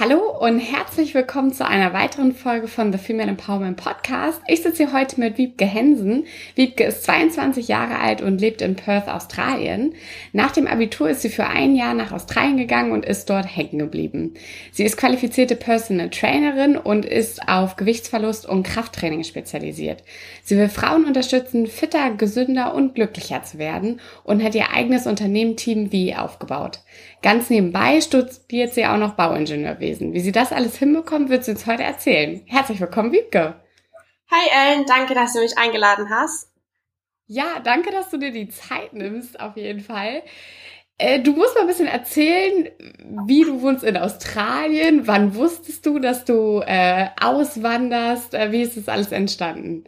Hallo und herzlich willkommen zu einer weiteren Folge von The Female Empowerment Podcast. Ich sitze hier heute mit Wiebke Hensen. Wiebke ist 22 Jahre alt und lebt in Perth, Australien. Nach dem Abitur ist sie für ein Jahr nach Australien gegangen und ist dort hängen geblieben. Sie ist qualifizierte Personal Trainerin und ist auf Gewichtsverlust und Krafttraining spezialisiert. Sie will Frauen unterstützen, fitter, gesünder und glücklicher zu werden und hat ihr eigenes Unternehmen Team V aufgebaut. Ganz nebenbei studiert sie auch noch Bauingenieurwesen. Wie sie das alles hinbekommt, wird sie uns heute erzählen. Herzlich willkommen, Wiebke. Hi Ellen, danke, dass du mich eingeladen hast. Ja, danke, dass du dir die Zeit nimmst, auf jeden Fall. Äh, du musst mal ein bisschen erzählen, wie du wohnst in Australien. Wann wusstest du, dass du äh, auswanderst? Äh, wie ist das alles entstanden?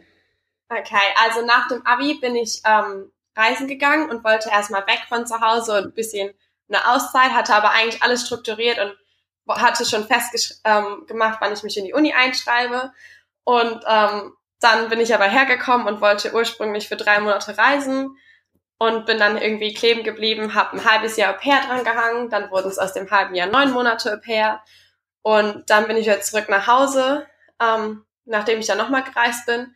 Okay, also nach dem Abi bin ich ähm, reisen gegangen und wollte erstmal weg von zu Hause und ein bisschen eine Auszeit, hatte aber eigentlich alles strukturiert und hatte schon fest ähm, wann ich mich in die Uni einschreibe. Und ähm, dann bin ich aber hergekommen und wollte ursprünglich für drei Monate reisen und bin dann irgendwie kleben geblieben, habe ein halbes Jahr Au pair dran gehangen, dann wurden es aus dem halben Jahr neun Monate Au pair und dann bin ich wieder zurück nach Hause, ähm, nachdem ich dann nochmal gereist bin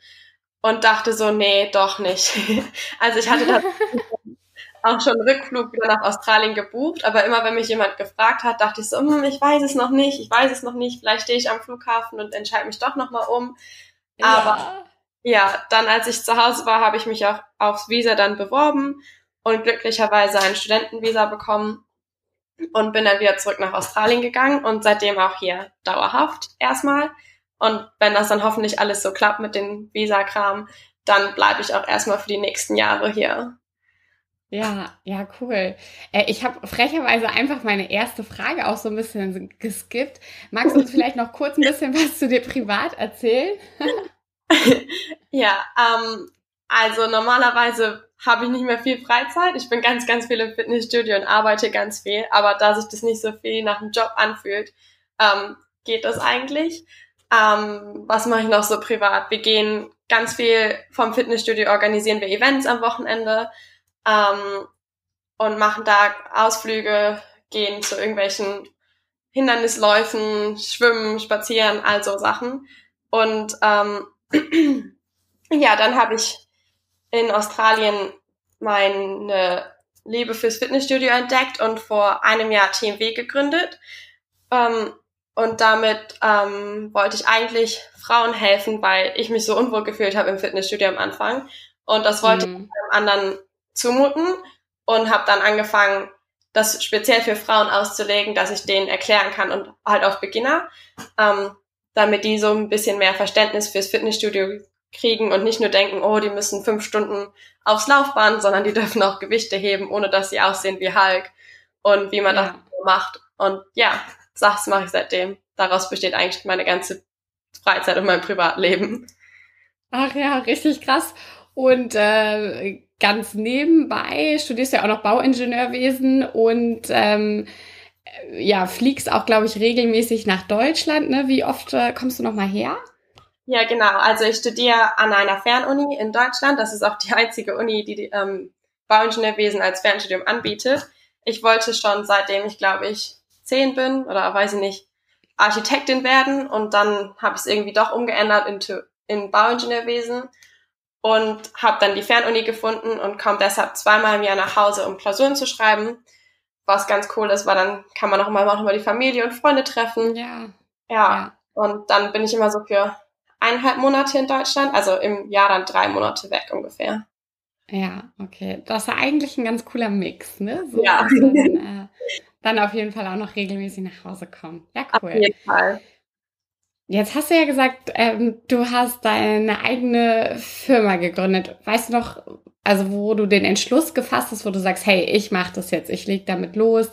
und dachte so, nee, doch nicht. also ich hatte das auch schon Rückflug wieder nach Australien gebucht, aber immer wenn mich jemand gefragt hat, dachte ich so, hm, ich weiß es noch nicht, ich weiß es noch nicht, vielleicht stehe ich am Flughafen und entscheide mich doch nochmal um. Ja. Aber ja, dann als ich zu Hause war, habe ich mich auch aufs Visa dann beworben und glücklicherweise ein Studentenvisa bekommen und bin dann wieder zurück nach Australien gegangen und seitdem auch hier dauerhaft erstmal. Und wenn das dann hoffentlich alles so klappt mit dem Visa-Kram, dann bleibe ich auch erstmal für die nächsten Jahre hier. Ja, ja, cool. Äh, ich habe frecherweise einfach meine erste Frage auch so ein bisschen geskippt. Magst du uns vielleicht noch kurz ein bisschen was zu dir privat erzählen? ja, ähm, also normalerweise habe ich nicht mehr viel Freizeit. Ich bin ganz, ganz viel im Fitnessstudio und arbeite ganz viel. Aber da sich das nicht so viel nach einem Job anfühlt, ähm, geht das eigentlich. Ähm, was mache ich noch so privat? Wir gehen ganz viel vom Fitnessstudio, organisieren wir Events am Wochenende ähm, und machen da Ausflüge, gehen zu irgendwelchen Hindernisläufen, schwimmen, spazieren, also Sachen. Und ähm, ja, dann habe ich in Australien meine Liebe fürs Fitnessstudio entdeckt und vor einem Jahr TMW gegründet. Ähm, und damit ähm, wollte ich eigentlich Frauen helfen, weil ich mich so unwohl gefühlt habe im Fitnessstudio am Anfang. Und das wollte mhm. ich einem anderen zumuten und habe dann angefangen, das speziell für Frauen auszulegen, dass ich denen erklären kann und halt auch Beginner, ähm, damit die so ein bisschen mehr Verständnis fürs Fitnessstudio kriegen und nicht nur denken, oh, die müssen fünf Stunden aufs Laufband, sondern die dürfen auch Gewichte heben, ohne dass sie aussehen wie Hulk und wie man ja. das macht. Und ja, das mache ich seitdem. Daraus besteht eigentlich meine ganze Freizeit und mein Privatleben. Ach ja, richtig krass. Und äh, ganz nebenbei studierst du ja auch noch Bauingenieurwesen und ähm, ja, fliegst auch, glaube ich, regelmäßig nach Deutschland. Ne? Wie oft äh, kommst du noch mal her? Ja, genau. Also ich studiere an einer Fernuni in Deutschland. Das ist auch die einzige Uni, die, die ähm, Bauingenieurwesen als Fernstudium anbietet. Ich wollte schon seitdem ich, glaube ich, zehn bin oder weiß ich nicht, Architektin werden und dann habe ich es irgendwie doch umgeändert in, in Bauingenieurwesen und habe dann die Fernuni gefunden und komme deshalb zweimal im Jahr nach Hause, um Klausuren zu schreiben. Was ganz cool ist, weil dann kann man auch immer noch mal die Familie und Freunde treffen. Ja. ja. Ja. Und dann bin ich immer so für eineinhalb Monate in Deutschland, also im Jahr dann drei Monate weg ungefähr. Ja, okay. Das ist ja eigentlich ein ganz cooler Mix, ne? So, ja. Dann, äh, dann auf jeden Fall auch noch regelmäßig nach Hause kommen. Ja, cool. Auf jeden Fall. Jetzt hast du ja gesagt, ähm, du hast deine eigene Firma gegründet. Weißt du noch, also wo du den Entschluss gefasst hast, wo du sagst, hey, ich mache das jetzt, ich leg damit los.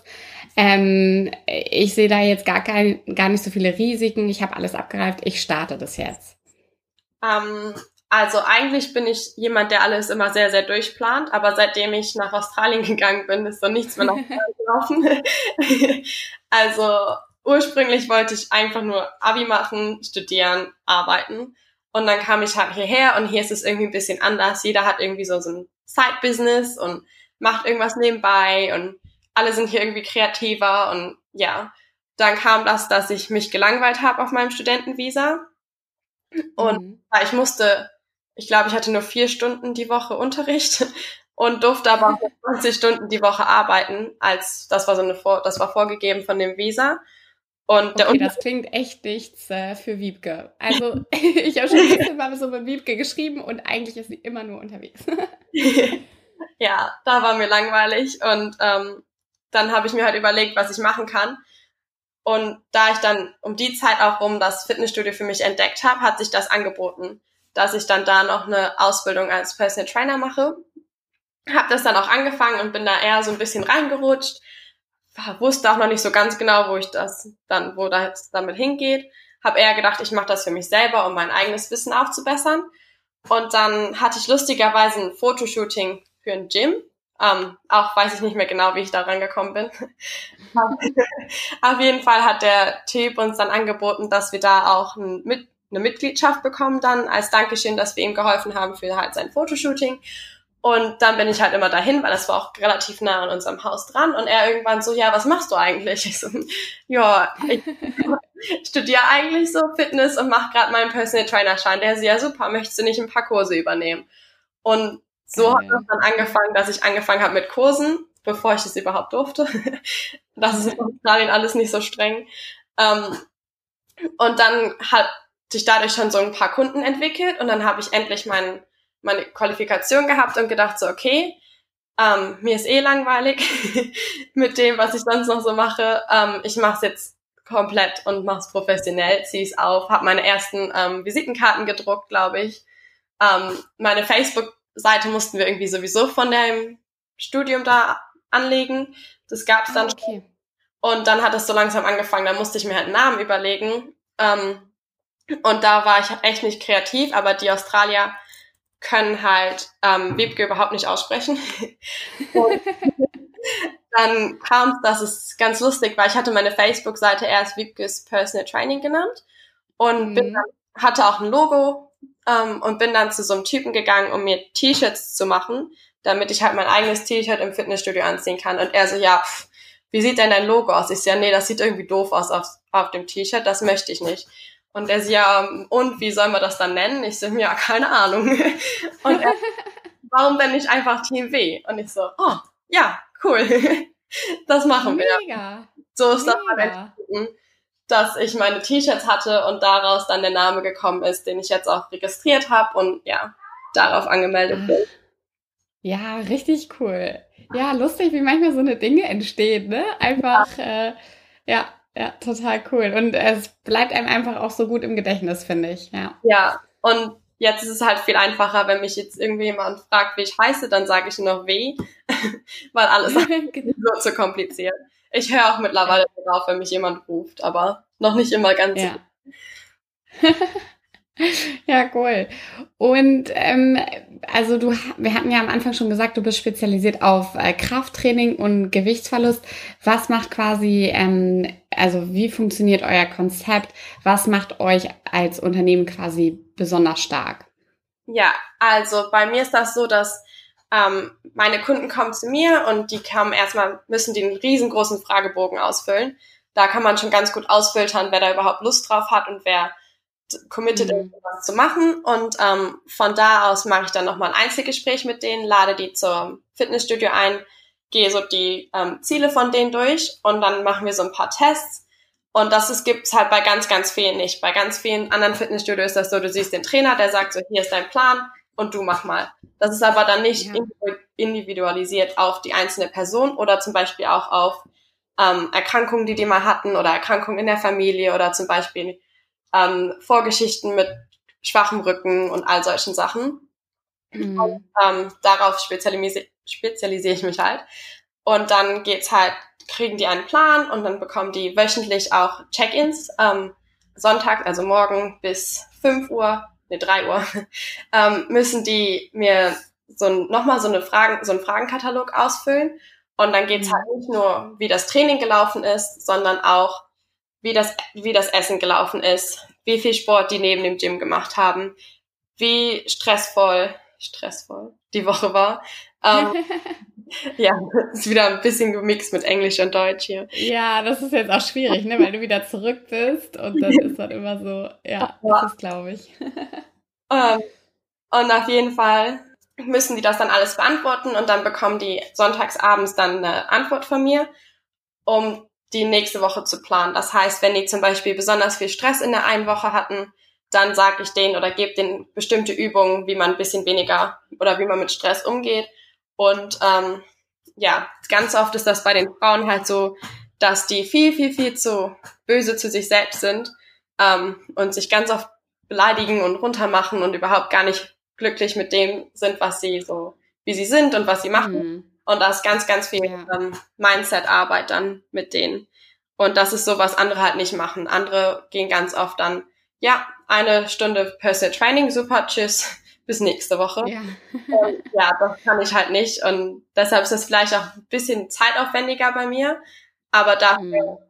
Ähm, ich sehe da jetzt gar, kein, gar nicht so viele Risiken, ich habe alles abgereift, ich starte das jetzt. Ähm, Also eigentlich bin ich jemand, der alles immer sehr, sehr durchplant, aber seitdem ich nach Australien gegangen bin, ist so nichts mehr noch gelaufen. also ursprünglich wollte ich einfach nur Abi machen, studieren, arbeiten. Und dann kam ich halt hierher und hier ist es irgendwie ein bisschen anders. Jeder hat irgendwie so, so ein Side-Business und macht irgendwas nebenbei und alle sind hier irgendwie kreativer und ja, dann kam das, dass ich mich gelangweilt habe auf meinem Studentenvisa und mhm. ich musste, ich glaube, ich hatte nur vier Stunden die Woche Unterricht und durfte aber 20 Stunden die Woche arbeiten, als das war so eine das war vorgegeben von dem Visa. Und der okay, das klingt echt nichts äh, für Wiebke. Also ich habe schon ein bisschen mal so mit Wiebke geschrieben und eigentlich ist sie immer nur unterwegs. ja, da war mir langweilig und ähm, dann habe ich mir halt überlegt, was ich machen kann. Und da ich dann um die Zeit auch rum das Fitnessstudio für mich entdeckt habe, hat sich das angeboten, dass ich dann da noch eine Ausbildung als Personal Trainer mache. Habe das dann auch angefangen und bin da eher so ein bisschen reingerutscht. Wusste auch noch nicht so ganz genau, wo ich das dann, wo das damit hingeht. Habe eher gedacht, ich mache das für mich selber, um mein eigenes Wissen aufzubessern. Und dann hatte ich lustigerweise ein Fotoshooting für ein Gym ähm, auch weiß ich nicht mehr genau, wie ich da rangekommen bin. Auf jeden Fall hat der Typ uns dann angeboten, dass wir da auch ein, mit, eine Mitgliedschaft bekommen dann als Dankeschön, dass wir ihm geholfen haben für halt sein Fotoshooting. Und dann bin ich halt immer dahin, weil das war auch relativ nah an unserem Haus dran. Und er irgendwann so, ja, was machst du eigentlich? Ich so, ja, ich studiere eigentlich so Fitness und mache gerade meinen Personal Trainer Schein. Der so, ja super, möchtest du nicht ein paar Kurse übernehmen? Und so hat das dann angefangen, dass ich angefangen habe mit Kursen, bevor ich es überhaupt durfte. das ist in Australien alles nicht so streng. Ähm, und dann hat sich dadurch schon so ein paar Kunden entwickelt und dann habe ich endlich mein, meine Qualifikation gehabt und gedacht so, okay, ähm, mir ist eh langweilig mit dem, was ich sonst noch so mache. Ähm, ich mache es jetzt komplett und mache es professionell, ziehe es auf, habe meine ersten ähm, Visitenkarten gedruckt, glaube ich. Ähm, meine Facebook Seite mussten wir irgendwie sowieso von dem Studium da anlegen. Das gab's dann okay. schon. Und dann hat es so langsam angefangen, da musste ich mir halt einen Namen überlegen. Ähm, und da war ich echt nicht kreativ, aber die Australier können halt ähm, Wiebke überhaupt nicht aussprechen. dann kam es, dass es ganz lustig war. Ich hatte meine Facebook-Seite erst Wiebkes Personal Training genannt und mhm. dann, hatte auch ein Logo ähm, und bin dann zu so einem Typen gegangen, um mir T-Shirts zu machen, damit ich halt mein eigenes T-Shirt im Fitnessstudio anziehen kann. Und er so, ja, pff, wie sieht denn dein Logo aus? Ich so, ja, nee, das sieht irgendwie doof aus auf, auf dem T-Shirt, das möchte ich nicht. Und er so, ja, und wie soll man das dann nennen? Ich so, ja, keine Ahnung. Und er, warum denn nicht einfach Team W? Und ich so, oh, ja, cool. Das machen wir. Mega. So ist Mega. das halt dass ich meine T-Shirts hatte und daraus dann der Name gekommen ist, den ich jetzt auch registriert habe und ja, darauf angemeldet bin. Ja, richtig cool. Ja, lustig, wie manchmal so eine Dinge entstehen, ne? Einfach, ja, äh, ja, ja, total cool. Und es bleibt einem einfach auch so gut im Gedächtnis, finde ich, ja. Ja, und jetzt ist es halt viel einfacher, wenn mich jetzt irgendwie jemand fragt, wie ich heiße, dann sage ich nur W, weil alles so zu kompliziert. Ich höre auch mittlerweile ja. drauf, wenn mich jemand ruft, aber noch nicht immer ganz. Ja, ja cool. Und ähm, also du, wir hatten ja am Anfang schon gesagt, du bist spezialisiert auf äh, Krafttraining und Gewichtsverlust. Was macht quasi, ähm, also wie funktioniert euer Konzept? Was macht euch als Unternehmen quasi besonders stark? Ja, also bei mir ist das so, dass ähm, meine Kunden kommen zu mir und die kommen erstmal, müssen den riesengroßen Fragebogen ausfüllen. Da kann man schon ganz gut ausfiltern, wer da überhaupt Lust drauf hat und wer committed mhm. ist, was zu machen. Und ähm, von da aus mache ich dann nochmal ein Einzelgespräch mit denen, lade die zum Fitnessstudio ein, gehe so die ähm, Ziele von denen durch und dann machen wir so ein paar Tests. Und das ist, gibt's halt bei ganz, ganz vielen nicht. Bei ganz vielen anderen Fitnessstudios ist das so, du siehst den Trainer, der sagt so, hier ist dein Plan und du mach mal. Das ist aber dann nicht ja. individualisiert auf die einzelne Person oder zum Beispiel auch auf ähm, Erkrankungen, die die mal hatten oder Erkrankungen in der Familie oder zum Beispiel ähm, Vorgeschichten mit schwachem Rücken und all solchen Sachen. Mhm. Und, ähm, darauf spezialisiere spezialisiere ich mich halt. Und dann geht's halt, kriegen die einen Plan und dann bekommen die wöchentlich auch Check-ins. Ähm, Sonntag, also morgen bis 5 Uhr ne, drei Uhr, ähm, müssen die mir so nochmal so eine Fragen, so einen Fragenkatalog ausfüllen. Und dann geht's mhm. halt nicht nur, wie das Training gelaufen ist, sondern auch, wie das, wie das Essen gelaufen ist, wie viel Sport die neben dem Gym gemacht haben, wie stressvoll, stressvoll die Woche war. Ähm, ja, ist wieder ein bisschen gemixt mit Englisch und Deutsch hier. Ja, das ist jetzt auch schwierig, ne, weil du wieder zurück bist und dann ist dann immer so, ja, das ist glaube ich. Ähm, und auf jeden Fall müssen die das dann alles beantworten und dann bekommen die sonntagsabends dann eine Antwort von mir, um die nächste Woche zu planen. Das heißt, wenn die zum Beispiel besonders viel Stress in der einen Woche hatten, dann sage ich denen oder gebe denen bestimmte Übungen, wie man ein bisschen weniger oder wie man mit Stress umgeht. Und ähm, ja, ganz oft ist das bei den Frauen halt so, dass die viel, viel, viel zu böse zu sich selbst sind ähm, und sich ganz oft beleidigen und runtermachen und überhaupt gar nicht glücklich mit dem sind, was sie so, wie sie sind und was sie machen. Mhm. Und da ist ganz, ganz viel ja. ähm, Mindset-Arbeit dann mit denen. Und das ist so, was andere halt nicht machen. Andere gehen ganz oft dann, ja, eine Stunde Personal Training, super, tschüss, bis nächste Woche. Ja. Und, ja, das kann ich halt nicht. Und deshalb ist es vielleicht auch ein bisschen zeitaufwendiger bei mir. Aber dafür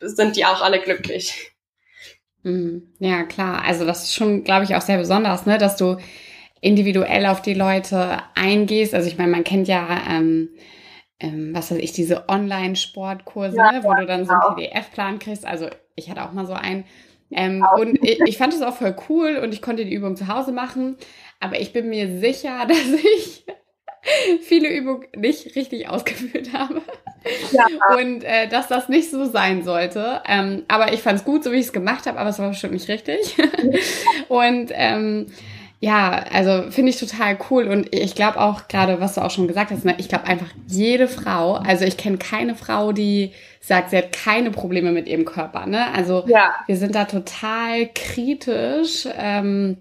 mhm. sind die auch alle glücklich. Mhm. Ja, klar. Also das ist schon, glaube ich, auch sehr besonders, ne, dass du individuell auf die Leute eingehst. Also ich meine, man kennt ja, ähm, ähm, was weiß ich, diese Online-Sportkurse, ja, ne, wo du dann so einen genau. PDF-Plan kriegst. Also ich hatte auch mal so einen. Ähm, und ich, ich fand es auch voll cool und ich konnte die Übung zu Hause machen. Aber ich bin mir sicher, dass ich viele Übungen nicht richtig ausgeführt habe. Ja. Und äh, dass das nicht so sein sollte. Ähm, aber ich fand es gut, so wie ich es gemacht habe, aber es war bestimmt nicht richtig. und ähm, ja, also finde ich total cool und ich glaube auch gerade, was du auch schon gesagt hast, ne, ich glaube einfach jede Frau, also ich kenne keine Frau, die sagt, sie hat keine Probleme mit ihrem Körper, ne? Also ja. wir sind da total kritisch ähm,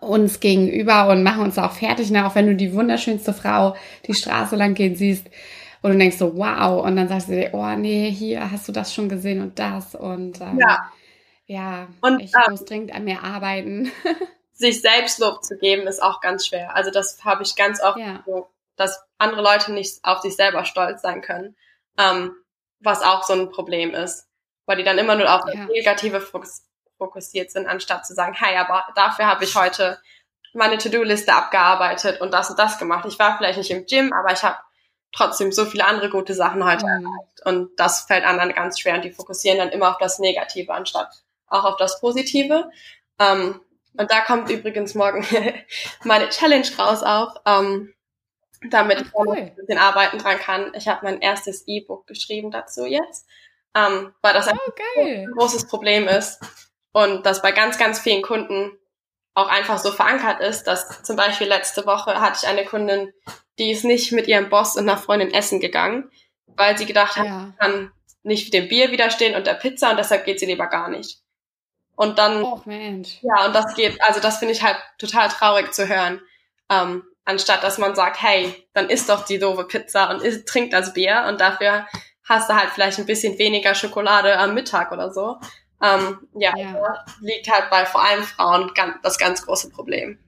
uns gegenüber und machen uns auch fertig, ne? Auch wenn du die wunderschönste Frau die Straße lang gehen siehst und du denkst so, wow, und dann sagst du dir, oh nee, hier hast du das schon gesehen und das und ähm, ja. ja, und, ich ähm, muss dringend an mir arbeiten. sich Selbstlob zu geben, ist auch ganz schwer. Also das habe ich ganz oft, ja. so, dass andere Leute nicht auf sich selber stolz sein können, ähm, was auch so ein Problem ist, weil die dann immer nur auf das ja. Negative fokussiert sind, anstatt zu sagen, hey, aber dafür habe ich heute meine To-Do-Liste abgearbeitet und das und das gemacht. Ich war vielleicht nicht im Gym, aber ich habe trotzdem so viele andere gute Sachen heute mhm. erreicht. Und das fällt anderen ganz schwer und die fokussieren dann immer auf das Negative anstatt auch auf das Positive. Ähm, und da kommt übrigens morgen meine Challenge raus auch, ähm, damit ich cool. ein bisschen arbeiten dran kann. Ich habe mein erstes E-Book geschrieben dazu jetzt, ähm, weil das oh, ein großes Problem ist und das bei ganz, ganz vielen Kunden auch einfach so verankert ist, dass zum Beispiel letzte Woche hatte ich eine Kundin, die ist nicht mit ihrem Boss und einer Freundin essen gegangen, weil sie gedacht hat, ja. kann nicht dem Bier widerstehen und der Pizza und deshalb geht sie lieber gar nicht. Und dann, oh, ja, und das geht, also das finde ich halt total traurig zu hören. Ähm, anstatt dass man sagt, hey, dann isst doch die doofe Pizza und isst, trink das Bier und dafür hast du halt vielleicht ein bisschen weniger Schokolade am Mittag oder so. Ähm, ja, ja. liegt halt bei vor allem Frauen ganz, das ganz große Problem.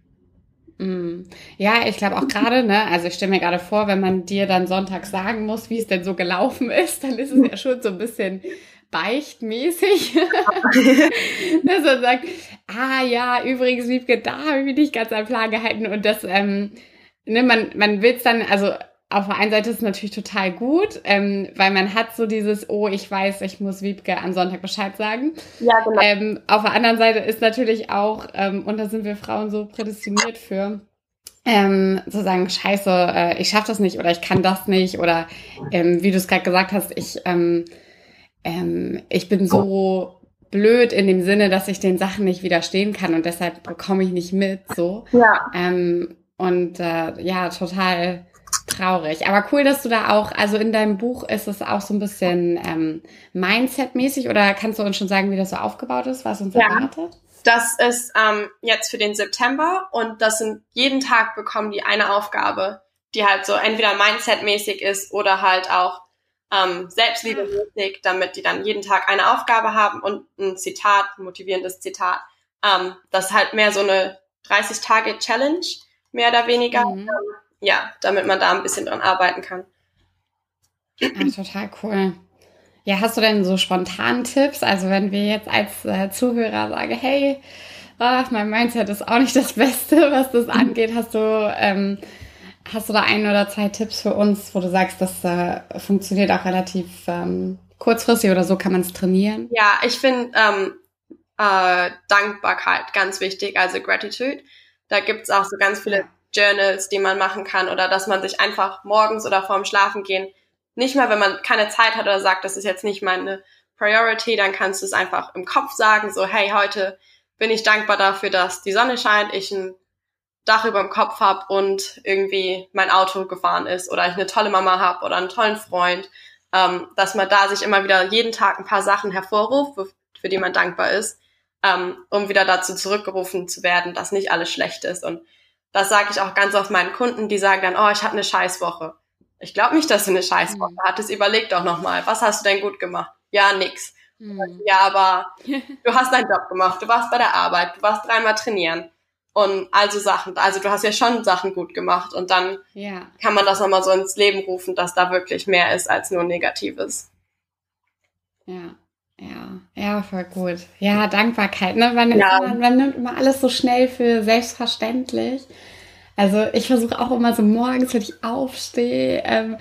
Mm. Ja, ich glaube auch gerade, ne, also ich stelle mir gerade vor, wenn man dir dann Sonntag sagen muss, wie es denn so gelaufen ist, dann ist es ja schon so ein bisschen beichtmäßig, dass er sagt, ah ja, übrigens, Wiebke, da habe ich mich nicht ganz an Plan gehalten und das, ähm, ne, man, man will es dann, also auf der einen Seite ist es natürlich total gut, ähm, weil man hat so dieses, oh, ich weiß, ich muss Wiebke am Sonntag Bescheid sagen. Ja, genau. Ähm, auf der anderen Seite ist natürlich auch, ähm, und da sind wir Frauen so prädestiniert für, ähm, zu sagen, scheiße, äh, ich schaffe das nicht oder ich kann das nicht oder ähm, wie du es gerade gesagt hast, ich ähm, ähm, ich bin so blöd in dem Sinne, dass ich den Sachen nicht widerstehen kann und deshalb bekomme ich nicht mit, so. Ja. Ähm, und äh, ja, total traurig. Aber cool, dass du da auch, also in deinem Buch ist es auch so ein bisschen ähm, Mindset-mäßig oder kannst du uns schon sagen, wie das so aufgebaut ist, was uns ja. erwartet? Das ist ähm, jetzt für den September und das sind jeden Tag bekommen die eine Aufgabe, die halt so entweder Mindset-mäßig ist oder halt auch ähm, selbstliebemäßig, damit die dann jeden Tag eine Aufgabe haben und ein Zitat, ein motivierendes Zitat. Ähm, das ist halt mehr so eine 30-Tage-Challenge, mehr oder weniger. Mhm. Ja, damit man da ein bisschen dran arbeiten kann. Ach, total cool. Ja, hast du denn so spontan Tipps? Also wenn wir jetzt als äh, Zuhörer sagen, hey, ach, mein Mindset ist auch nicht das Beste, was das angeht, hast du, ähm, hast du da ein oder zwei Tipps für uns, wo du sagst, das äh, funktioniert auch relativ ähm, kurzfristig oder so kann man es trainieren? Ja, ich finde ähm, äh, Dankbarkeit ganz wichtig, also Gratitude. Da gibt's auch so ganz viele Journals, die man machen kann oder dass man sich einfach morgens oder vorm Schlafengehen nicht mal, wenn man keine Zeit hat oder sagt, das ist jetzt nicht meine Priority, dann kannst du es einfach im Kopf sagen, so, hey, heute bin ich dankbar dafür, dass die Sonne scheint, ich ein Dach über dem Kopf habe und irgendwie mein Auto gefahren ist oder ich eine tolle Mama habe oder einen tollen Freund, ähm, dass man da sich immer wieder jeden Tag ein paar Sachen hervorruft, für, für die man dankbar ist, ähm, um wieder dazu zurückgerufen zu werden, dass nicht alles schlecht ist. Und das sage ich auch ganz oft meinen Kunden, die sagen dann, oh, ich hatte eine Scheißwoche. Ich glaube nicht, dass du eine Scheißwoche mhm. hattest. Überleg doch nochmal, was hast du denn gut gemacht? Ja, nix. Mhm. Ja, aber du hast deinen Job gemacht, du warst bei der Arbeit, du warst dreimal trainieren und also Sachen. Also du hast ja schon Sachen gut gemacht und dann ja. kann man das nochmal so ins Leben rufen, dass da wirklich mehr ist als nur Negatives. Ja. Ja, ja, voll gut. Ja, Dankbarkeit, ne? Man, ja. man, man nimmt immer alles so schnell für selbstverständlich. Also ich versuche auch immer so morgens, wenn ich aufstehe, ähm,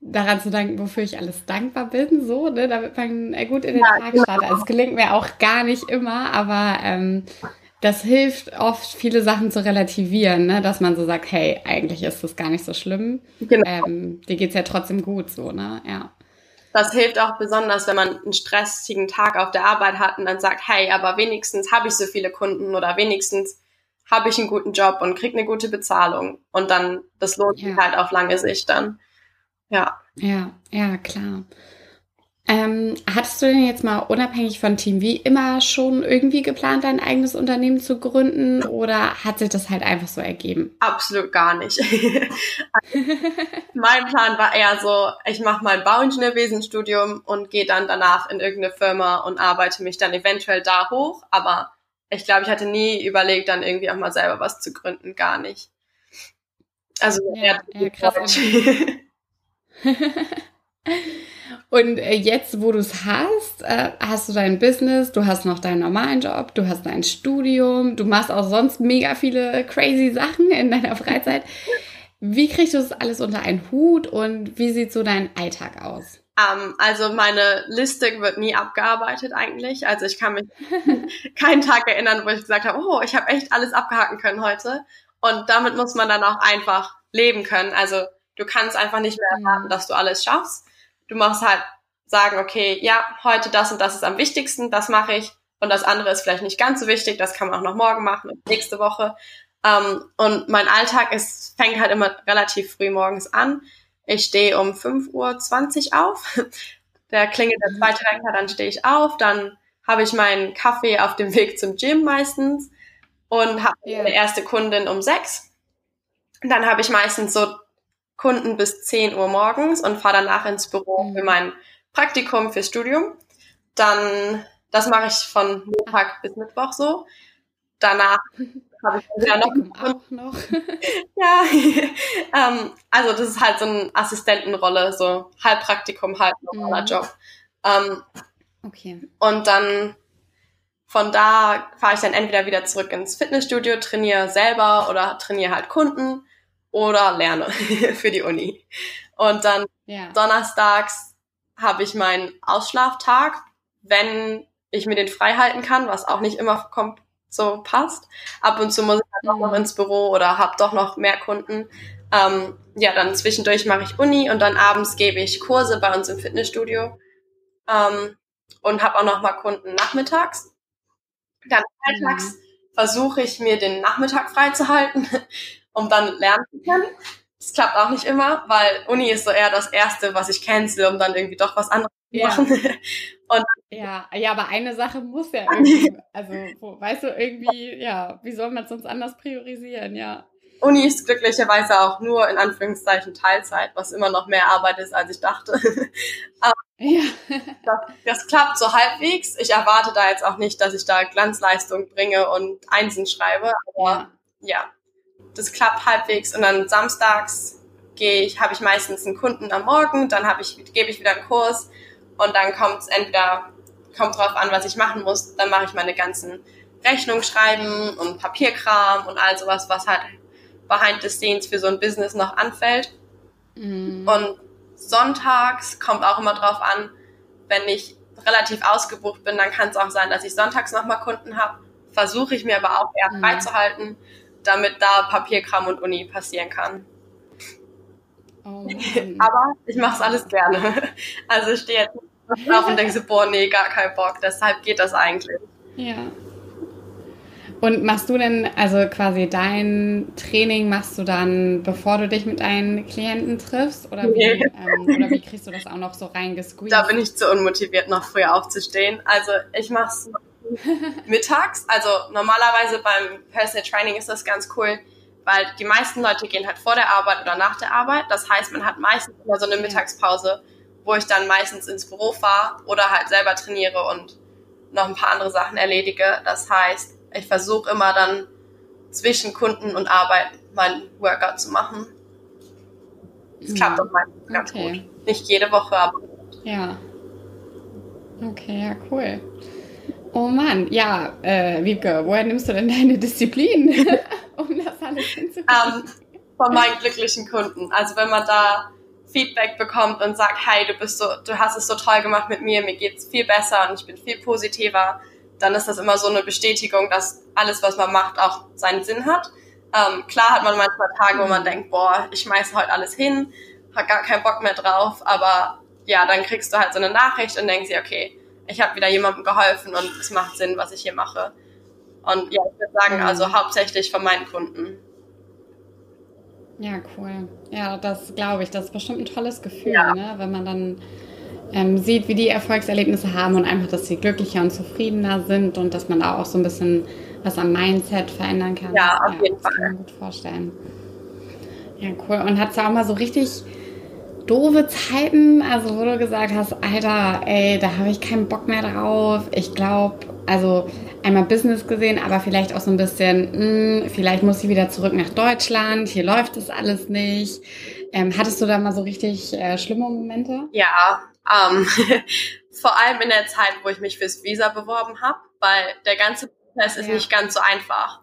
daran zu denken, wofür ich alles dankbar bin, so, ne, damit man äh, gut in den ja, Tag genau. startet. Also es gelingt mir auch gar nicht immer, aber ähm, das hilft oft, viele Sachen zu relativieren, ne? dass man so sagt, hey, eigentlich ist das gar nicht so schlimm. Genau. Ähm, dir geht's ja trotzdem gut, so, ne? Ja. Das hilft auch besonders, wenn man einen stressigen Tag auf der Arbeit hat und dann sagt, hey, aber wenigstens habe ich so viele Kunden oder wenigstens habe ich einen guten Job und krieg eine gute Bezahlung. Und dann, das lohnt ja. sich halt auf lange Sicht dann. Ja. Ja, ja, klar. Ähm, hattest du denn jetzt mal unabhängig von Team wie immer schon irgendwie geplant, dein eigenes Unternehmen zu gründen oder hat sich das halt einfach so ergeben? Absolut gar nicht. mein Plan war eher so, ich mache mein Bauingenieurwesenstudium und gehe dann danach in irgendeine Firma und arbeite mich dann eventuell da hoch, aber ich glaube, ich hatte nie überlegt, dann irgendwie auch mal selber was zu gründen, gar nicht. Also ja, ja krass. Und äh, jetzt, wo du es hast, äh, hast du dein Business, du hast noch deinen normalen Job, du hast dein Studium, du machst auch sonst mega viele crazy Sachen in deiner Freizeit. Wie kriegst du das alles unter einen Hut und wie sieht so dein Alltag aus? Um, also meine Liste wird nie abgearbeitet eigentlich. Also ich kann mich keinen Tag erinnern, wo ich gesagt habe, oh, ich habe echt alles abgehaken können heute. Und damit muss man dann auch einfach leben können. Also du kannst einfach nicht mehr erwarten, dass du alles schaffst. Du musst halt sagen, okay, ja, heute das und das ist am wichtigsten, das mache ich. Und das andere ist vielleicht nicht ganz so wichtig, das kann man auch noch morgen machen nächste Woche. Um, und mein Alltag ist, fängt halt immer relativ früh morgens an ich stehe um 5.20 Uhr auf. Der klingelt der zweite Wecker, dann stehe ich auf, dann habe ich meinen Kaffee auf dem Weg zum Gym meistens und habe yeah. meine erste Kundin um sechs. Dann habe ich meistens so Kunden bis 10 Uhr morgens und fahre danach ins Büro mhm. für mein Praktikum fürs Studium. Dann, das mache ich von Montag bis Mittwoch so. Danach habe ich ja noch, auch noch. ja, ähm, also das ist halt so eine Assistentenrolle, so halb Praktikum, halb normaler mhm. Job. Ähm, okay. Und dann von da fahre ich dann entweder wieder zurück ins Fitnessstudio, trainiere selber oder trainiere halt Kunden oder lerne für die Uni. Und dann ja. donnerstags habe ich meinen Ausschlaftag, wenn ich mir den frei halten kann, was auch nicht immer kommt, so passt. Ab und zu muss ich dann auch noch mhm. ins Büro oder habe doch noch mehr Kunden. Ähm, ja, dann zwischendurch mache ich Uni und dann abends gebe ich Kurse bei uns im Fitnessstudio ähm, und habe auch noch mal Kunden nachmittags. Dann freitags mhm. versuche ich mir den Nachmittag freizuhalten, um dann lernen zu können. Das klappt auch nicht immer, weil Uni ist so eher das Erste, was ich cancel, um dann irgendwie doch was anderes zu machen. Und ja, ja, aber eine Sache muss ja irgendwie, also wo, weißt du, irgendwie, ja, wie soll man es sonst anders priorisieren, ja. Uni ist glücklicherweise auch nur in Anführungszeichen Teilzeit, was immer noch mehr Arbeit ist, als ich dachte. ja. das, das klappt so halbwegs. Ich erwarte da jetzt auch nicht, dass ich da Glanzleistung bringe und Einsen schreibe, aber ja, ja das klappt halbwegs. Und dann samstags gehe ich, habe ich meistens einen Kunden am Morgen, dann habe ich, gebe ich wieder einen Kurs und dann kommt es entweder, kommt drauf an, was ich machen muss, dann mache ich meine ganzen Rechnungen schreiben und Papierkram und all sowas, was halt behind the scenes für so ein Business noch anfällt. Mhm. Und sonntags kommt auch immer drauf an, wenn ich relativ ausgebucht bin, dann kann es auch sein, dass ich sonntags nochmal Kunden habe. Versuche ich mir aber auch eher mhm. freizuhalten, damit da Papierkram und Uni passieren kann. Oh aber ich mache es alles gerne. Also ich stehe jetzt auf und denke so, boah, nee, gar keinen Bock. Deshalb geht das eigentlich. Ja. Und machst du denn, also quasi dein Training machst du dann, bevor du dich mit deinen Klienten triffst? Oder wie, nee. ähm, oder wie kriegst du das auch noch so reingesqueezed? Da bin ich zu unmotiviert, noch früher aufzustehen. Also ich mache es mittags. Also normalerweise beim Personal Training ist das ganz cool, weil die meisten Leute gehen halt vor der Arbeit oder nach der Arbeit. Das heißt, man hat meistens immer so eine Mittagspause, wo ich dann meistens ins Büro fahre oder halt selber trainiere und noch ein paar andere Sachen erledige. Das heißt, ich versuche immer dann zwischen Kunden und Arbeit mein Workout zu machen. Es klappt auch meistens ganz okay. gut. Nicht jede Woche, aber. Ja. Okay, ja, cool. Oh Mann, ja, äh, Wiebke, woher nimmst du denn deine Disziplin, um das alles hinzukriegen? Um, von meinen glücklichen Kunden. Also wenn man da Feedback bekommt und sagt, hey, du bist so, du hast es so toll gemacht mit mir, mir geht's viel besser und ich bin viel positiver, dann ist das immer so eine Bestätigung, dass alles, was man macht, auch seinen Sinn hat. Ähm, klar hat man manchmal Tage, wo man denkt, boah, ich schmeiße heute alles hin, hat gar keinen Bock mehr drauf, aber ja, dann kriegst du halt so eine Nachricht und denkst dir, okay, ich habe wieder jemandem geholfen und es macht Sinn, was ich hier mache. Und ja, ich würde sagen, mhm. also hauptsächlich von meinen Kunden. Ja, cool. Ja, das glaube ich. Das ist bestimmt ein tolles Gefühl, ja. ne? wenn man dann ähm, sieht, wie die Erfolgserlebnisse haben und einfach, dass sie glücklicher und zufriedener sind und dass man da auch so ein bisschen was am Mindset verändern kann. Ja, auf ja, jeden Fall. Kann mir gut vorstellen. Ja, cool. Und hat es auch mal so richtig doofe Zeiten, also wo du gesagt hast, Alter, ey, da habe ich keinen Bock mehr drauf. Ich glaube, also einmal Business gesehen, aber vielleicht auch so ein bisschen, mh, hm, vielleicht muss ich wieder zurück nach Deutschland, hier läuft das alles nicht. Ähm, hattest du da mal so richtig äh, schlimme Momente? Ja, ähm, vor allem in der Zeit, wo ich mich fürs Visa beworben habe, weil der ganze Prozess ist ja. nicht ganz so einfach.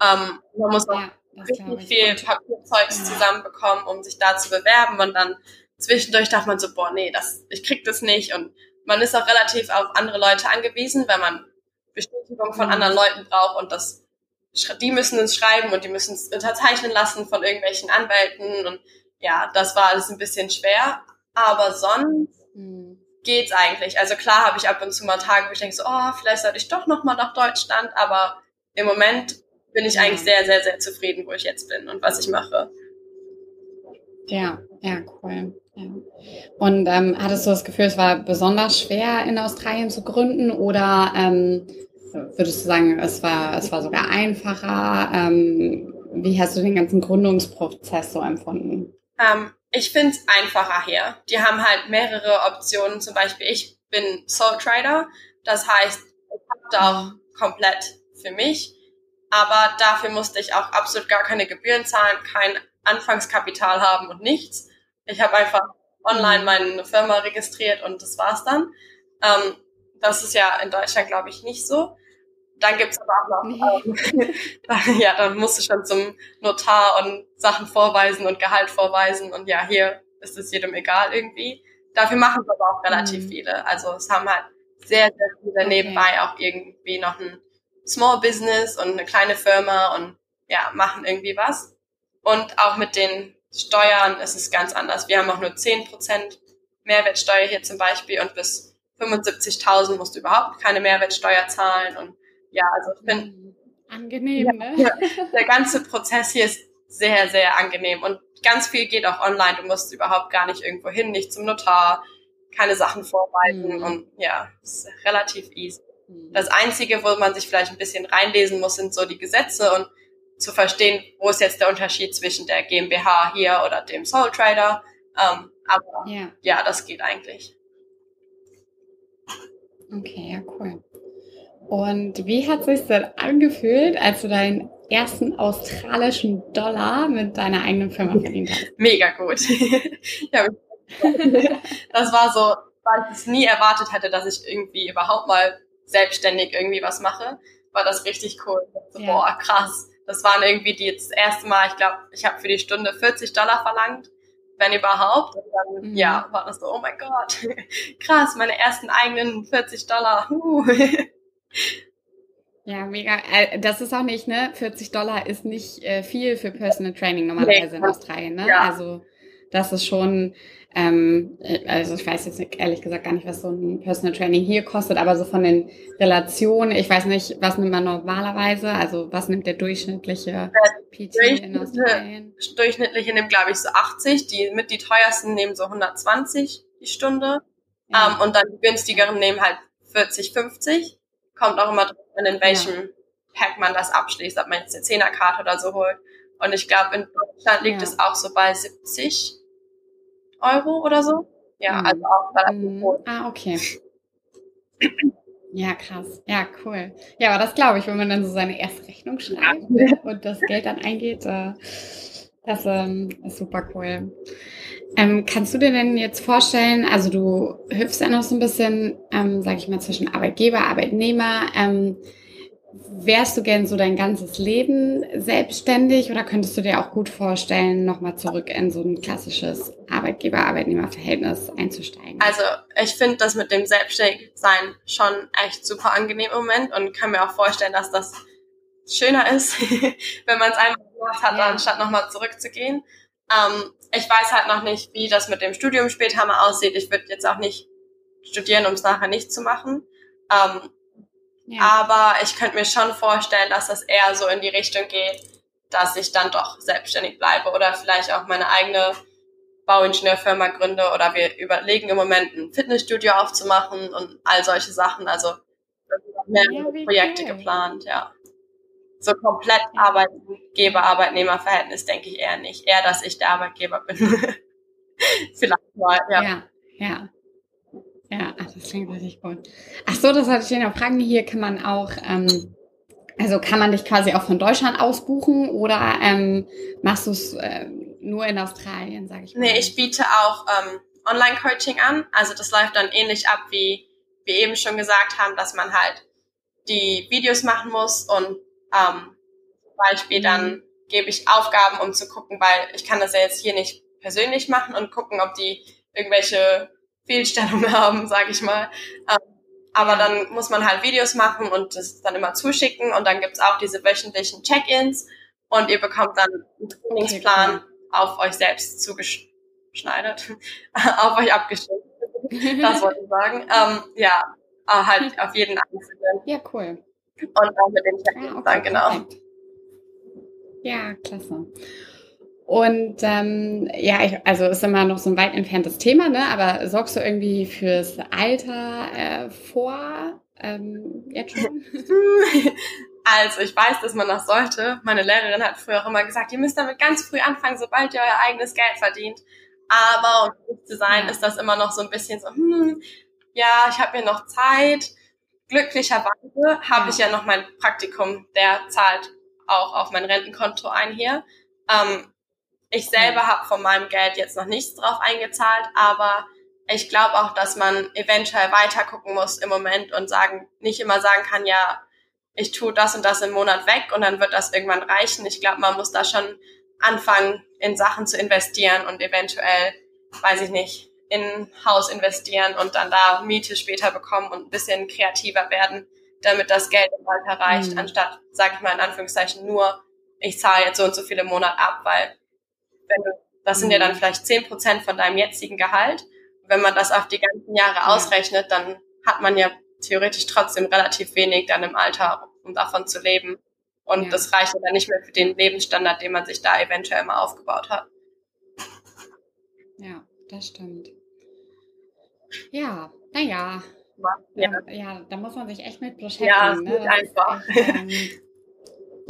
Ähm, man muss auch ja, richtig viel Papierzeugs ja. zusammenbekommen, um sich da zu bewerben und dann zwischendurch dachte man so, boah, nee, das, ich krieg das nicht und man ist auch relativ auf andere Leute angewiesen, weil man Bestätigung von mhm. anderen Leuten braucht und das, die müssen es schreiben und die müssen es unterzeichnen lassen von irgendwelchen Anwälten und ja, das war alles ein bisschen schwer, aber sonst mhm. geht's eigentlich. Also klar habe ich ab und zu mal Tage, wo ich denke so, oh, vielleicht sollte ich doch noch mal nach Deutschland, aber im Moment bin ich eigentlich sehr, sehr, sehr zufrieden, wo ich jetzt bin und was ich mache. Ja, ja, cool. Ja. Und ähm, hattest du das Gefühl, es war besonders schwer in Australien zu gründen oder ähm, würdest du sagen, es war, es war sogar einfacher? Ähm, wie hast du den ganzen Gründungsprozess so empfunden? Ähm, ich finde es einfacher hier. Die haben halt mehrere Optionen. Zum Beispiel, ich bin Soul Trader. Das heißt, ich habe da auch komplett für mich. Aber dafür musste ich auch absolut gar keine Gebühren zahlen, kein Anfangskapital haben und nichts. Ich habe einfach online mhm. meine Firma registriert und das war's dann. Ähm, das ist ja in Deutschland, glaube ich, nicht so. Dann gibt's aber auch noch, nee. ähm, ja, dann musst du schon zum Notar und Sachen vorweisen und Gehalt vorweisen und ja, hier ist es jedem egal irgendwie. Dafür machen es aber auch relativ mhm. viele. Also es haben halt sehr, sehr viele okay. nebenbei auch irgendwie noch ein Small Business und eine kleine Firma und ja, machen irgendwie was. Und auch mit den Steuern ist es ganz anders. Wir haben auch nur 10% Mehrwertsteuer hier zum Beispiel und bis 75.000 musst du überhaupt keine Mehrwertsteuer zahlen und ja, also ich finde. Mhm. Angenehm, ja, ne? Ja, der ganze Prozess hier ist sehr, sehr angenehm und ganz viel geht auch online. Du musst überhaupt gar nicht irgendwo hin, nicht zum Notar, keine Sachen vorweisen mhm. und ja, ist relativ easy. Das Einzige, wo man sich vielleicht ein bisschen reinlesen muss, sind so die Gesetze und zu verstehen, wo ist jetzt der Unterschied zwischen der GmbH hier oder dem Soul Trader. Ähm, aber ja. ja, das geht eigentlich. Okay, ja, cool. Und wie hat sich denn angefühlt, als du deinen ersten australischen Dollar mit deiner eigenen Firma verdient hast? Mega gut. das war so, weil ich es nie erwartet hätte, dass ich irgendwie überhaupt mal selbstständig irgendwie was mache, war das richtig cool. So, ja. Boah, krass. Das waren irgendwie die das erste Mal, ich glaube, ich habe für die Stunde 40 Dollar verlangt, wenn überhaupt. Und dann, mhm. ja, war das so, oh mein Gott, krass, meine ersten eigenen 40 Dollar. Uh. Ja, mega. Äh, das ist auch nicht, ne? 40 Dollar ist nicht äh, viel für Personal Training normalerweise nee. in Australien, ne? Ja. Also das ist schon, ähm, also ich weiß jetzt ehrlich gesagt gar nicht, was so ein Personal Training hier kostet, aber so von den Relationen, ich weiß nicht, was nimmt man normalerweise, also was nimmt der durchschnittliche PT in Australien? Durchschnittliche nimmt, glaube ich, so 80, die mit die teuersten nehmen so 120 die Stunde ja. ähm, und dann die günstigeren nehmen halt 40, 50. Kommt auch immer drauf an, in welchem ja. Pack man das abschließt, ob man jetzt eine Zehnerkarte oder so holt. Und ich glaube, in Deutschland liegt ja. es auch so bei 70 Euro oder so. Ja, mhm. also auch relativ mhm. hoch. Ah, okay. Ja, krass. Ja, cool. Ja, aber das glaube ich, wenn man dann so seine erste Rechnung schreibt ja. und das Geld dann eingeht, äh, das ähm, ist super cool. Ähm, kannst du dir denn jetzt vorstellen, also du hüpfst ja noch so ein bisschen, ähm, sag ich mal, zwischen Arbeitgeber, Arbeitnehmer. Ähm, wärst du gern so dein ganzes Leben selbstständig oder könntest du dir auch gut vorstellen, nochmal zurück in so ein klassisches Arbeitgeber-Arbeitnehmer-Verhältnis einzusteigen? Also ich finde das mit dem Selbstständigsein schon echt super angenehm im Moment und kann mir auch vorstellen, dass das schöner ist, wenn man es einmal gemacht hat, ja. anstatt nochmal zurückzugehen. Ähm, ich weiß halt noch nicht, wie das mit dem Studium später mal aussieht. Ich würde jetzt auch nicht studieren, um es nachher nicht zu machen. Ähm, ja. Aber ich könnte mir schon vorstellen, dass das eher so in die Richtung geht, dass ich dann doch selbstständig bleibe oder vielleicht auch meine eigene Bauingenieurfirma gründe oder wir überlegen im Moment ein Fitnessstudio aufzumachen und all solche Sachen. Also mehr ja, Projekte cool. geplant, ja. So komplett Arbeitgeber-Arbeitnehmer-Verhältnis denke ich eher nicht. Eher, dass ich der Arbeitgeber bin. vielleicht mal, ja. Ja, ja. Ja, das klingt richtig gut. Ach so, das hatte ich ja noch fragen. Hier kann man auch, ähm, also kann man dich quasi auch von Deutschland aus buchen oder ähm, machst du es äh, nur in Australien, sage ich mal? Nee, ich biete auch ähm, Online-Coaching an. Also das läuft dann ähnlich ab, wie wir eben schon gesagt haben, dass man halt die Videos machen muss und ähm, zum Beispiel dann mhm. gebe ich Aufgaben, um zu gucken, weil ich kann das ja jetzt hier nicht persönlich machen und gucken, ob die irgendwelche Fehlstellungen haben, sage ich mal. Ähm, aber dann muss man halt Videos machen und das dann immer zuschicken und dann gibt's auch diese wöchentlichen Check-ins und ihr bekommt dann einen Trainingsplan okay, auf euch selbst zugeschneidert, auf euch abgestimmt. das wollte ich sagen. Ähm, ja, halt auf jeden Einzelnen. Ja, cool. Und dann mit den Check-ins ah, okay, dann, genau. Perfekt. Ja, klasse. Und ähm, ja, ich, also ist immer noch so ein weit entferntes Thema, ne? Aber sorgst du irgendwie fürs Alter äh, vor? Ähm, jetzt schon? Also ich weiß, dass man das sollte. Meine Lehrerin hat früher auch immer gesagt, ihr müsst damit ganz früh anfangen, sobald ihr euer eigenes Geld verdient. Aber um gut zu sein, ja. ist das immer noch so ein bisschen so, hm, ja, ich habe mir noch Zeit. Glücklicherweise habe ja. ich ja noch mein Praktikum, der zahlt auch auf mein Rentenkonto ein hier. Ähm, ich selber habe von meinem Geld jetzt noch nichts drauf eingezahlt, aber ich glaube auch, dass man eventuell weiter gucken muss im Moment und sagen, nicht immer sagen kann, ja, ich tue das und das im Monat weg und dann wird das irgendwann reichen. Ich glaube, man muss da schon anfangen, in Sachen zu investieren und eventuell, weiß ich nicht, in Haus investieren und dann da Miete später bekommen und ein bisschen kreativer werden, damit das Geld im Alter reicht, mhm. anstatt, sage ich mal in Anführungszeichen, nur, ich zahle jetzt so und so viele Monate ab, weil wenn du, das sind ja dann mhm. vielleicht zehn Prozent von deinem jetzigen Gehalt. Wenn man das auf die ganzen Jahre ausrechnet, dann hat man ja theoretisch trotzdem relativ wenig dann im Alter, um davon zu leben. Und ja. das reicht dann nicht mehr für den Lebensstandard, den man sich da eventuell mal aufgebaut hat. Ja, das stimmt. Ja, naja. Ja. ja, ja da muss man sich echt mit beschäftigen. Ja, ne? einfach. Echt, ähm,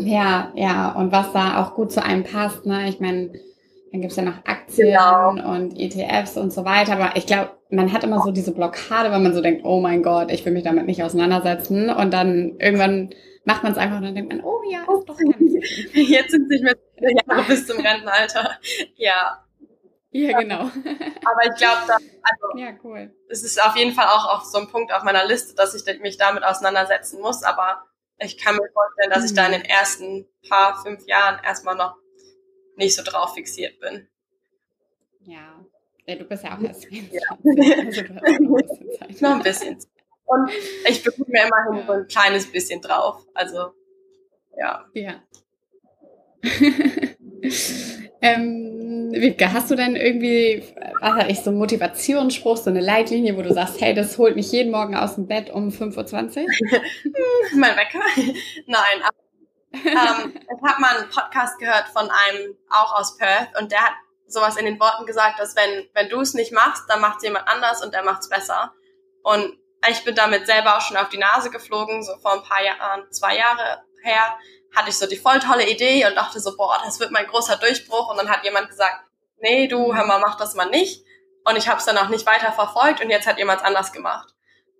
Ja, ja, und was da auch gut zu einem passt, ne? Ich meine, dann gibt's ja noch Aktien Genau. und ETFs und so weiter. Aber ich glaube, man hat immer so diese Blockade, wenn man so denkt, oh mein Gott, ich will mich damit nicht auseinandersetzen. Und dann irgendwann macht man es einfach und dann denkt man, oh ja, ist doch schlimm. Jetzt sind es nicht mehr viele Jahre bis zum Rentenalter. Ja, Ja, genau. aber ich glaube, also, Ja, cool. es ist auf jeden Fall auch auf so ein Punkt auf meiner Liste, dass ich mich damit auseinandersetzen muss. Aber ich kann mir vorstellen, dass ich da in den ersten paar, fünf Jahren erstmal noch nicht so drauf fixiert bin. Ja. ja du bist ja auch erst 22. Ja. Also. Noch ein bisschen. Und ich bekomme mir immerhin so ein kleines bisschen drauf. Also, ja. Ja. ähm, Wiebke, hast du denn irgendwie, was weiß ich, so einen Motivationsspruch, so eine Leitlinie, wo du sagst, hey, das holt mich jeden Morgen aus dem Bett um 5.20 Uhr? Mein Wecker? Nein. Aber, ähm, ich habe mal einen Podcast gehört von einem auch aus Perth und der hat sowas in den Worten gesagt, dass wenn, wenn du es nicht machst, dann macht es jemand anders und der macht es besser. Und ich bin damit selber auch schon auf die Nase geflogen, so vor ein paar Jahren, zwei Jahre her, hatte ich so die voll tolle Idee und dachte so, boah, das wird mein großer Durchbruch. Und dann hat jemand gesagt, nee, du, hör mal, mach das mal nicht. Und ich habe es dann auch nicht weiter verfolgt und jetzt hat jemand anders gemacht.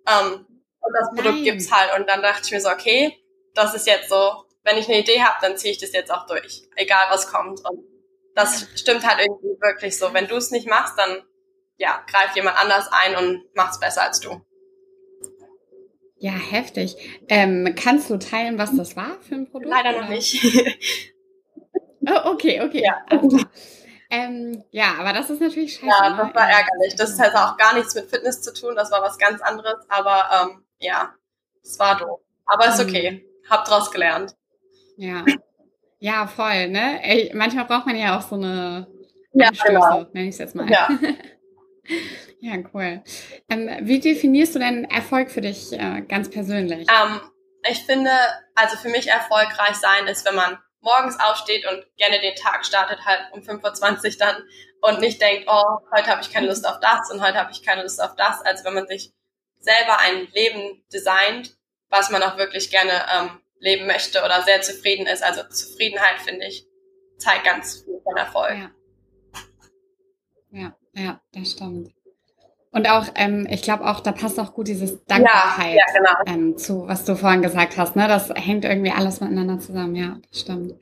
Ähm, und das Produkt Nein. gibt's halt. Und dann dachte ich mir so, okay, das ist jetzt so, wenn ich eine Idee habe, dann ziehe ich das jetzt auch durch, egal was kommt. Und das stimmt halt irgendwie wirklich so. Wenn du es nicht machst, dann ja, greift jemand anders ein und macht's besser als du. Ja, heftig. Ähm, kannst du teilen, was das war für ein Produkt? Leider noch nicht. Oh, okay, okay. Ja. Ähm, ja, aber das ist natürlich scheiße. ja, ne? das war ärgerlich. Das hat auch gar nichts mit Fitness zu tun, das war was ganz anderes, aber ähm, ja, es war doof. Aber ist okay. Hab draus gelernt. Ja. Ja, voll, ne? Ey, manchmal braucht man ja auch so eine Ja, Anstöße, genau. nenne ich es jetzt mal. Ja. ja, cool. Ähm, wie definierst du denn Erfolg für dich äh, ganz persönlich? Ähm, ich finde, also für mich erfolgreich sein ist, wenn man morgens aufsteht und gerne den Tag startet, halt um 5.20 Uhr dann und nicht denkt, oh, heute habe ich keine Lust auf das und heute habe ich keine Lust auf das. Also wenn man sich selber ein Leben designt, was man auch wirklich gerne ähm, leben möchte oder sehr zufrieden ist. Also Zufriedenheit, finde ich, zeigt ganz viel von Erfolg. Ja. Ja, ja, das stimmt. Und auch, ähm, ich glaube auch, da passt auch gut dieses Dankbarkeit ja, genau. ähm, zu, was du vorhin gesagt hast. Ne? Das hängt irgendwie alles miteinander zusammen. Ja, das stimmt.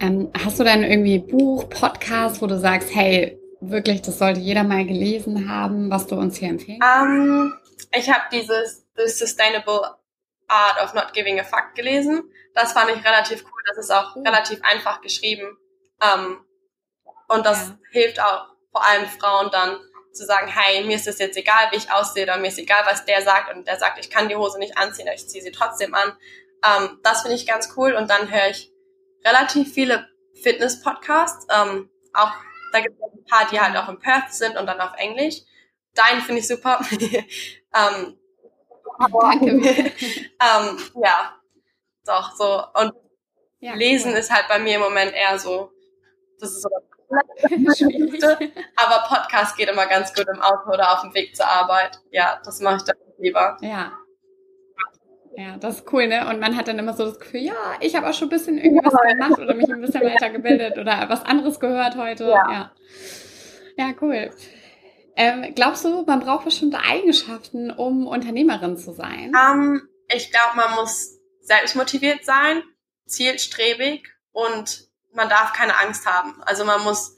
Ähm, hast du denn irgendwie Buch, Podcast, wo du sagst, hey, wirklich, das sollte jeder mal gelesen haben, was du uns hier empfehlen? Ähm, ich habe dieses The Sustainable Art of Not Giving a Fuck gelesen. Das fand ich relativ cool. Das ist auch Oh. relativ einfach geschrieben. Ähm, und das Ja. hilft auch vor allem Frauen dann zu sagen, hey, mir ist es jetzt egal, wie ich aussehe, oder mir ist egal, was der sagt. Und der sagt, ich kann die Hose nicht anziehen, aber ich ziehe sie trotzdem an. Ähm, das finde ich ganz cool. Und dann höre ich relativ viele Fitness-Podcasts. Ähm, auch da gibt es ein paar, die halt auch in Perth sind und dann auf Englisch. Deinen finde ich super. ähm, Danke. ähm, ja, doch, so. Und Ja, Lesen cool. ist halt bei mir im Moment eher so, das ist so das. Aber Podcast geht immer ganz gut im Auto oder auf dem Weg zur Arbeit. Ja, das mache ich dann lieber. Ja. Ja, das ist cool, ne? Und man hat dann immer so das Gefühl, ja, ich habe auch schon ein bisschen irgendwie was gemacht oder mich ein bisschen weitergebildet oder was anderes gehört heute. Ja. Ja, ja. cool. Ähm, glaubst du, man braucht bestimmte Eigenschaften, um Unternehmerin zu sein? Ähm, ich glaube, man muss selbstmotiviert sein, zielstrebig und man darf keine Angst haben. Also man muss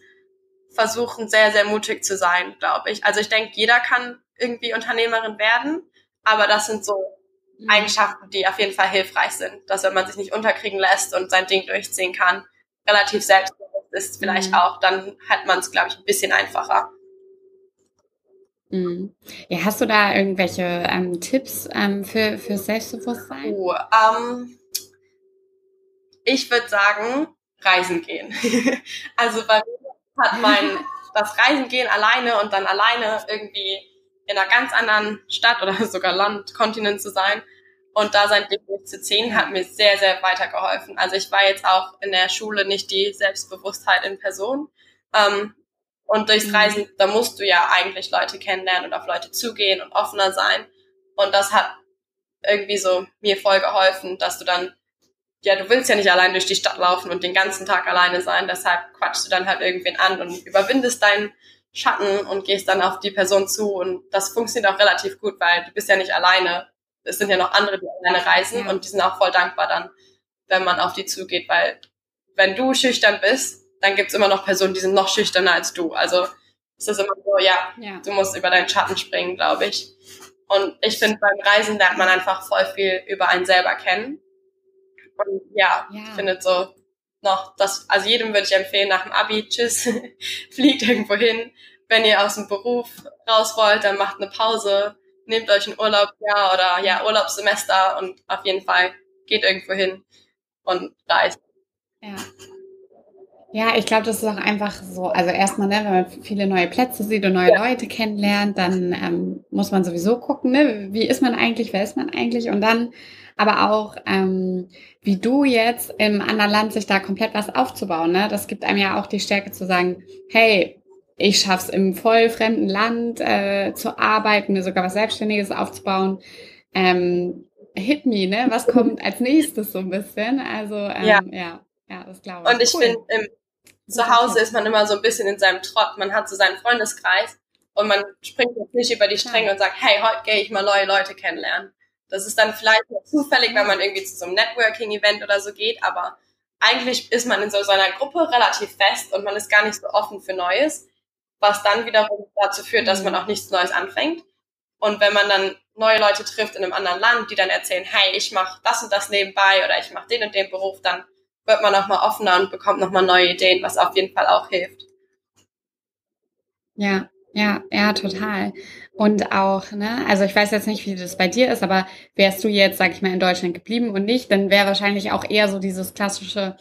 versuchen, sehr, sehr mutig zu sein, glaube ich. Also ich denke, jeder kann irgendwie Unternehmerin werden, aber das sind so Mhm. Eigenschaften, die auf jeden Fall hilfreich sind. Dass wenn man sich nicht unterkriegen lässt und sein Ding durchziehen kann, relativ selbstbewusst ist vielleicht Mhm. auch, dann hat man es, glaube ich, ein bisschen einfacher. Mhm. Ja, hast du da irgendwelche ähm, Tipps ähm, für, für Selbstbewusstsein? Uh, ähm, ich würde sagen, reisen gehen. also bei mir hat mein, das Reisen gehen alleine und dann alleine irgendwie in einer ganz anderen Stadt oder sogar Land, Kontinent zu sein und da sein Ding durchzuziehen, hat mir sehr, sehr weitergeholfen. Also ich war jetzt auch in der Schule nicht die Selbstbewusstheit in Person. Ähm, und durchs Mhm. Reisen, da musst du ja eigentlich Leute kennenlernen und auf Leute zugehen und offener sein. Und das hat irgendwie so mir voll geholfen, dass du dann ja, du willst ja nicht allein durch die Stadt laufen und den ganzen Tag alleine sein, deshalb quatschst du dann halt irgendwen an und überwindest deinen Schatten und gehst dann auf die Person zu und das funktioniert auch relativ gut, weil du bist ja nicht alleine. Es sind ja noch andere, die alleine reisen ja. und die sind auch voll dankbar dann, wenn man auf die zugeht, weil wenn du schüchtern bist, dann gibt's immer noch Personen, die sind noch schüchterner als du. Also es ist immer so, ja, ja. du musst über deinen Schatten springen, glaube ich. Und ich finde, beim Reisen lernt man einfach voll viel über einen selber kennen. Und ja, ja. ich finde so noch, das, also jedem würde ich empfehlen, nach dem Abi, tschüss, fliegt irgendwo hin. Wenn ihr aus dem Beruf raus wollt, dann macht eine Pause, nehmt euch ein Urlaubsjahr oder ja, Urlaubssemester und auf jeden Fall geht irgendwo hin und reist. Ja. Ja, ich glaube, das ist auch einfach so. Also erstmal, ne, wenn man viele neue Plätze sieht und neue ja. Leute kennenlernt, dann ähm, muss man sowieso gucken, ne, wie ist man eigentlich, wer ist man eigentlich? Und dann aber auch, ähm, wie du jetzt im anderen Land sich da komplett was aufzubauen. Ne? Das gibt einem ja auch die Stärke zu sagen, hey, ich schaff's im voll fremden Land äh, zu arbeiten, mir sogar was Selbstständiges aufzubauen. Ähm, hit me, ne? Was kommt als nächstes so ein bisschen? Also ähm, ja. ja, ja, das glaube ich. Und ich cool. finde, zu Hause ist man immer so ein bisschen in seinem Trott. Man hat so seinen Freundeskreis und man springt jetzt nicht über die Stränge ja. und sagt, hey, heute gehe ich mal neue Leute kennenlernen. Das ist dann vielleicht zufällig, wenn man irgendwie zu so einem Networking-Event oder so geht, aber eigentlich ist man in so seiner Gruppe relativ fest und man ist gar nicht so offen für Neues, was dann wiederum dazu führt, dass man auch nichts Neues anfängt. Und wenn man dann neue Leute trifft in einem anderen Land, die dann erzählen, hey, ich mache das und das nebenbei oder ich mache den und den Beruf, dann wird man auch mal offener und bekommt noch mal neue Ideen, was auf jeden Fall auch hilft. Ja, ja, ja, total. Und auch, ne, also ich weiß jetzt nicht, wie das bei dir ist, aber wärst du jetzt, sag ich mal, in Deutschland geblieben und nicht, dann wäre wahrscheinlich auch eher so dieses klassische,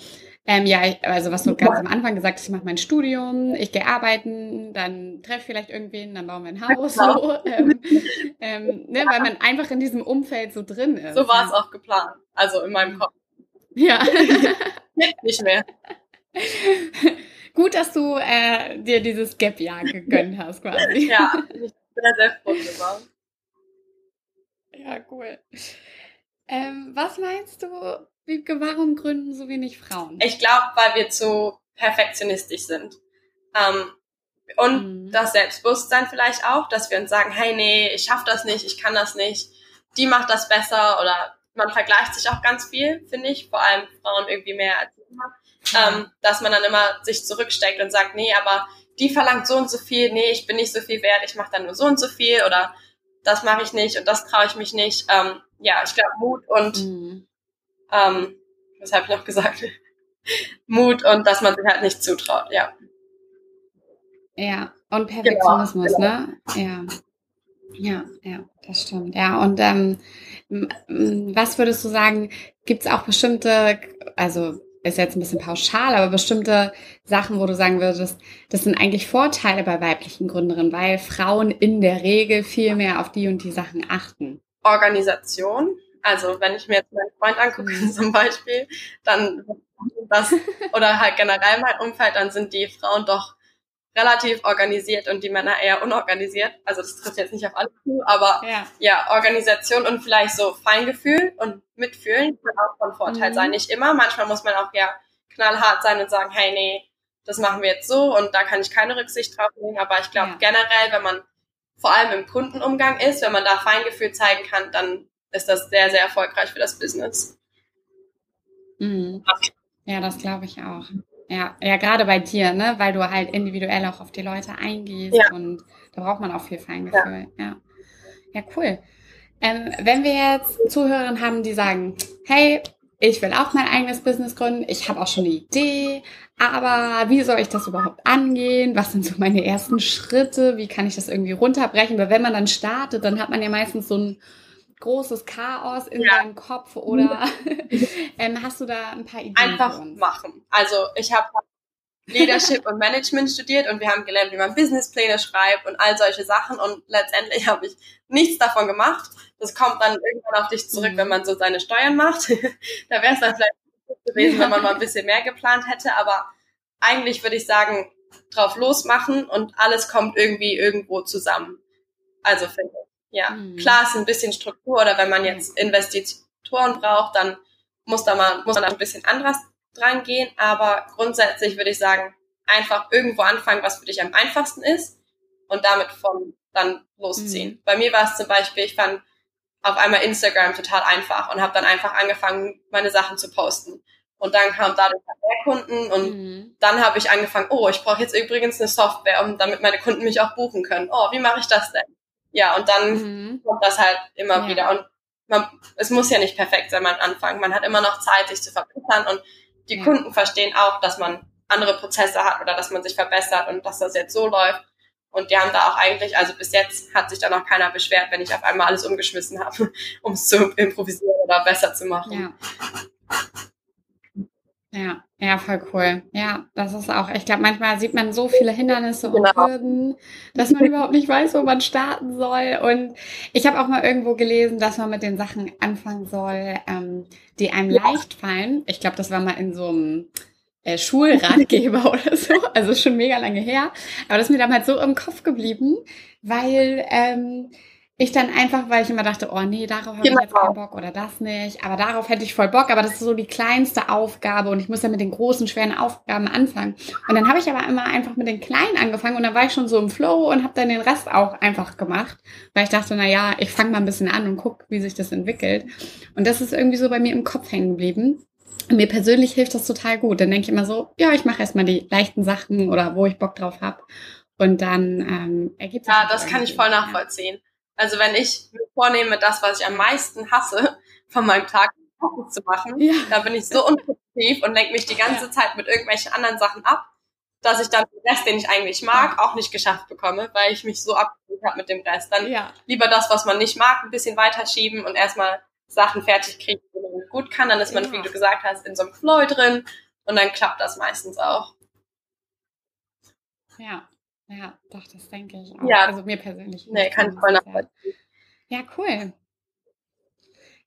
ähm, ja, also was du ganz am Anfang gesagt hast, ich mache mein Studium, ich gehe arbeiten, dann treffe vielleicht irgendwen, dann bauen wir ein Haus, so, ähm, ähm, ne, weil man einfach in diesem Umfeld so drin ist. So war es auch geplant, also in meinem Kopf. Ja. nicht mehr. Gut, dass du äh, dir dieses Gap-Jahr gegönnt hast, quasi. ja, ich bin sehr, sehr froh drüber. Ja, cool. Ähm, was meinst du, Wiebke, warum gründen so wenig Frauen? Ich glaube, weil wir zu perfektionistisch sind. Ähm, und mhm. das Selbstbewusstsein vielleicht auch, dass wir uns sagen, hey, nee, ich schaffe das nicht, ich kann das nicht, die macht das besser oder man vergleicht sich auch ganz viel, finde ich, vor allem Frauen irgendwie mehr als Männer, ähm, dass man dann immer sich zurücksteckt und sagt, nee, aber die verlangt so und so viel, nee, ich bin nicht so viel wert, ich mache dann nur so und so viel oder das mache ich nicht und das traue ich mich nicht. Ähm, ja, ich glaube Mut und mhm. ähm, was habe ich noch gesagt? Mut und dass man sich halt nicht zutraut, ja. Ja, und genau, Perfektionismus, genau, genau. ne? Ja. Ja, ja, das stimmt. Ja, und ähm, was würdest du sagen, gibt es auch bestimmte, also ist jetzt ein bisschen pauschal, aber bestimmte Sachen, wo du sagen würdest, das sind eigentlich Vorteile bei weiblichen Gründerinnen, weil Frauen in der Regel viel mehr auf die und die Sachen achten. Organisation. Also wenn ich mir jetzt meinen Freund angucke mhm. zum Beispiel, dann das oder halt generell mein Umfeld, dann sind die Frauen doch relativ organisiert und die Männer eher unorganisiert. Also das trifft jetzt nicht auf alle zu, aber ja, ja Organisation und vielleicht so Feingefühl und Mitfühlen kann auch von Vorteil mhm. sein. Nicht immer. Manchmal muss man auch ja knallhart sein und sagen, hey, nee, das machen wir jetzt so und da kann ich keine Rücksicht drauf nehmen. Aber ich glaube ja. generell, wenn man vor allem im Kundenumgang ist, wenn man da Feingefühl zeigen kann, dann ist das sehr, sehr erfolgreich für das Business. Mhm. Ja, das glaube ich auch. Ja, ja, gerade bei dir, ne, weil du halt individuell auch auf die Leute eingehst ja. und da braucht man auch viel Feingefühl. Ja, ja, ja cool. Ähm, wenn wir jetzt Zuhörerinnen haben, die sagen, hey, ich will auch mein eigenes Business gründen, ich habe auch schon eine Idee, aber wie soll ich das überhaupt angehen? Was sind so meine ersten Schritte? Wie kann ich das irgendwie runterbrechen? Weil wenn man dann startet, dann hat man ja meistens so ein großes Chaos in ja. deinem Kopf oder ähm, hast du da ein paar Ideen? Einfach machen. Also ich habe Leadership und Management studiert und wir haben gelernt, wie man Businesspläne schreibt und all solche Sachen und letztendlich habe ich nichts davon gemacht. Das kommt dann irgendwann auf dich zurück, mhm. wenn man so seine Steuern macht. da wäre es dann vielleicht gewesen, wenn man mal ein bisschen mehr geplant hätte, aber eigentlich würde ich sagen, drauf losmachen und alles kommt irgendwie irgendwo zusammen. Also finde ich. Ja, mhm. klar ist ein bisschen Struktur oder wenn man jetzt Investitoren braucht, dann muss da mal, muss man da ein bisschen anders dran gehen, aber grundsätzlich würde ich sagen, einfach irgendwo anfangen, was für dich am einfachsten ist und damit von dann losziehen. Mhm. Bei mir war es zum Beispiel, ich fand auf einmal Instagram total einfach und habe dann einfach angefangen, meine Sachen zu posten. Und dann kam dadurch mehr Kunden und mhm. dann habe ich angefangen, oh, ich brauche jetzt übrigens eine Software, um damit meine Kunden mich auch buchen können. Oh, wie mache ich das denn? Ja, und dann mhm. kommt das halt immer ja. wieder. Und man, es muss ja nicht perfekt sein am Anfang. Man hat immer noch Zeit, sich zu verbessern und die ja. Kunden verstehen auch, dass man andere Prozesse hat oder dass man sich verbessert und dass das jetzt so läuft. Und die haben da auch eigentlich, also bis jetzt hat sich da noch keiner beschwert, wenn ich auf einmal alles umgeschmissen habe, um es zu improvisieren oder besser zu machen. Ja. Ja, ja, voll cool. Ja, das ist auch, ich glaube, manchmal sieht man so viele Hindernisse und genau. Hürden, dass man überhaupt nicht weiß, wo man starten soll. Und ich habe auch mal irgendwo gelesen, dass man mit den Sachen anfangen soll, ähm, die einem ja. leicht fallen. Ich glaube, das war mal in so einem äh, Schulratgeber oder so. Also schon mega lange her. Aber das ist mir damals so im Kopf geblieben, weil ähm, ich dann einfach, weil ich immer dachte, oh nee, darauf habe genau. ich jetzt keinen Bock oder das nicht, aber darauf hätte ich voll Bock, aber das ist so die kleinste Aufgabe und ich muss ja mit den großen, schweren Aufgaben anfangen. Und dann habe ich aber immer einfach mit den kleinen angefangen und dann war ich schon so im Flow und habe dann den Rest auch einfach gemacht, weil ich dachte, na ja, ich fange mal ein bisschen an und guck, wie sich das entwickelt. Und das ist irgendwie so bei mir im Kopf hängen geblieben. Und mir persönlich hilft das total gut. Dann denke ich immer so, ja, ich mache erstmal die leichten Sachen oder wo ich Bock drauf habe. Und dann ähm, ergibt sich. Ja, das kann ich voll nachvollziehen. Ja. Also wenn ich mir vornehme, das, was ich am meisten hasse, von meinem Tag zu machen, ja. dann bin ich so unproduktiv und lenke mich die ganze ja. Zeit mit irgendwelchen anderen Sachen ab, dass ich dann den Rest, den ich eigentlich mag, auch nicht geschafft bekomme, weil ich mich so abgeholt habe mit dem Rest. Dann ja. lieber das, was man nicht mag, ein bisschen weiterschieben und erstmal Sachen fertig kriegen, die man gut kann. Dann ist man, wie du gesagt hast, in so einem Flow drin und dann klappt das meistens auch. Ja. Ja, doch, das denke ich auch. Ja. Also mir persönlich. Nee, kann ich voll nachvollziehen. Ja, cool.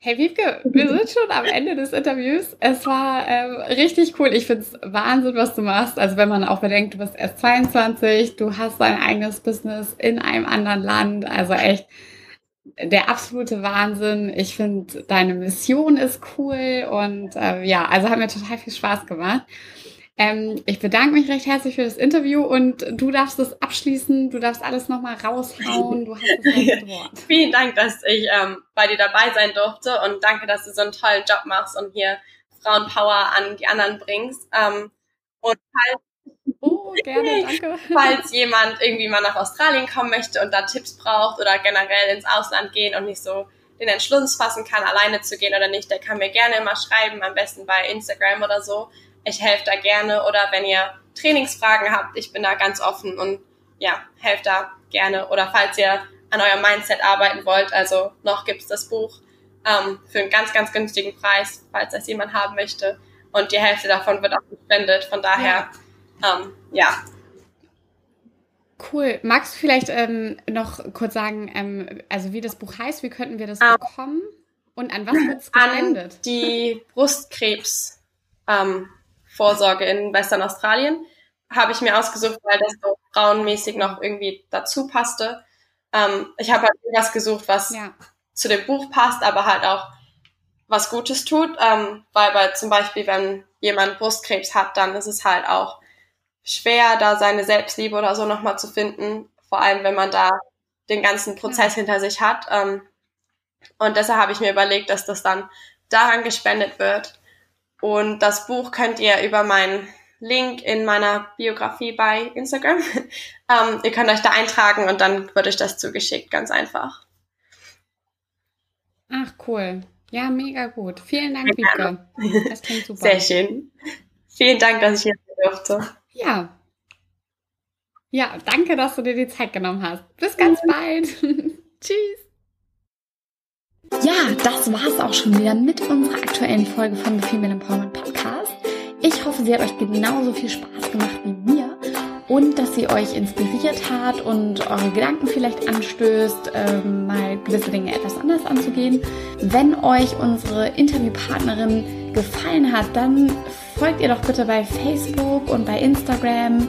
Hey Wiebke, wir sind schon am Ende des Interviews. Es war ähm, richtig cool. Ich finde es Wahnsinn, was du machst. Also wenn man auch bedenkt, du bist erst 22, du hast dein eigenes Business in einem anderen Land. Also echt der absolute Wahnsinn. Ich finde, deine Mission ist cool und äh, ja, also hat mir total viel Spaß gemacht. Ähm, ich bedanke mich recht herzlich für das Interview und du darfst es abschließen, du darfst alles nochmal raushauen, du hast das Wort. Vielen Dank, dass ich ähm, bei dir dabei sein durfte und danke, dass du so einen tollen Job machst und hier Frauenpower an die anderen bringst. Ähm, und falls, oh, gerne, danke. falls jemand irgendwie mal nach Australien kommen möchte und da Tipps braucht oder generell ins Ausland gehen und nicht so den Entschluss fassen kann, alleine zu gehen oder nicht, der kann mir gerne immer schreiben, am besten bei Instagram oder so ich helfe da gerne oder wenn ihr Trainingsfragen habt, ich bin da ganz offen und ja, helft da gerne. Oder falls ihr an eurem Mindset arbeiten wollt, also noch gibt's das Buch ähm, für einen ganz, ganz günstigen Preis, falls das jemand haben möchte. Und die Hälfte davon wird auch gespendet. Von daher, ja. Ähm, ja. Cool. Magst du vielleicht ähm, noch kurz sagen, ähm, also wie das Buch heißt, wie könnten wir das ähm, bekommen und an was wird es gespendet? An die Brustkrebs ähm, Vorsorge in Western Australien. Habe ich mir ausgesucht, weil das so frauenmäßig noch irgendwie dazu passte. Ähm, ich habe halt irgendwas gesucht, was ja. zu dem Buch passt, aber halt auch was Gutes tut. Ähm, weil bei zum Beispiel, wenn jemand Brustkrebs hat, dann ist es halt auch schwer, da seine Selbstliebe oder so nochmal zu finden. Vor allem, wenn man da den ganzen Prozess ja. hinter sich hat. Ähm, und deshalb habe ich mir überlegt, dass das dann daran gespendet wird. Und das Buch könnt ihr über meinen Link in meiner Biografie bei Instagram. ähm, ihr könnt euch da eintragen und dann wird euch das zugeschickt, ganz einfach. Ach, cool. Ja, mega gut. Vielen Dank, Wiebke. Das klingt super. Sehr schön. Vielen Dank, dass ich hier sein durfte. Ja. Ja, danke, dass du dir die Zeit genommen hast. Bis ganz bald. Tschüss. Ja, das war's auch schon wieder mit unserer aktuellen Folge von The Female Empowerment Podcast. Ich hoffe, sie hat euch genauso viel Spaß gemacht wie mir und dass sie euch inspiriert hat und eure Gedanken vielleicht anstößt, ähm, mal gewisse Dinge etwas anders anzugehen. Wenn euch unsere Interviewpartnerin gefallen hat, dann folgt ihr doch bitte bei Facebook und bei Instagram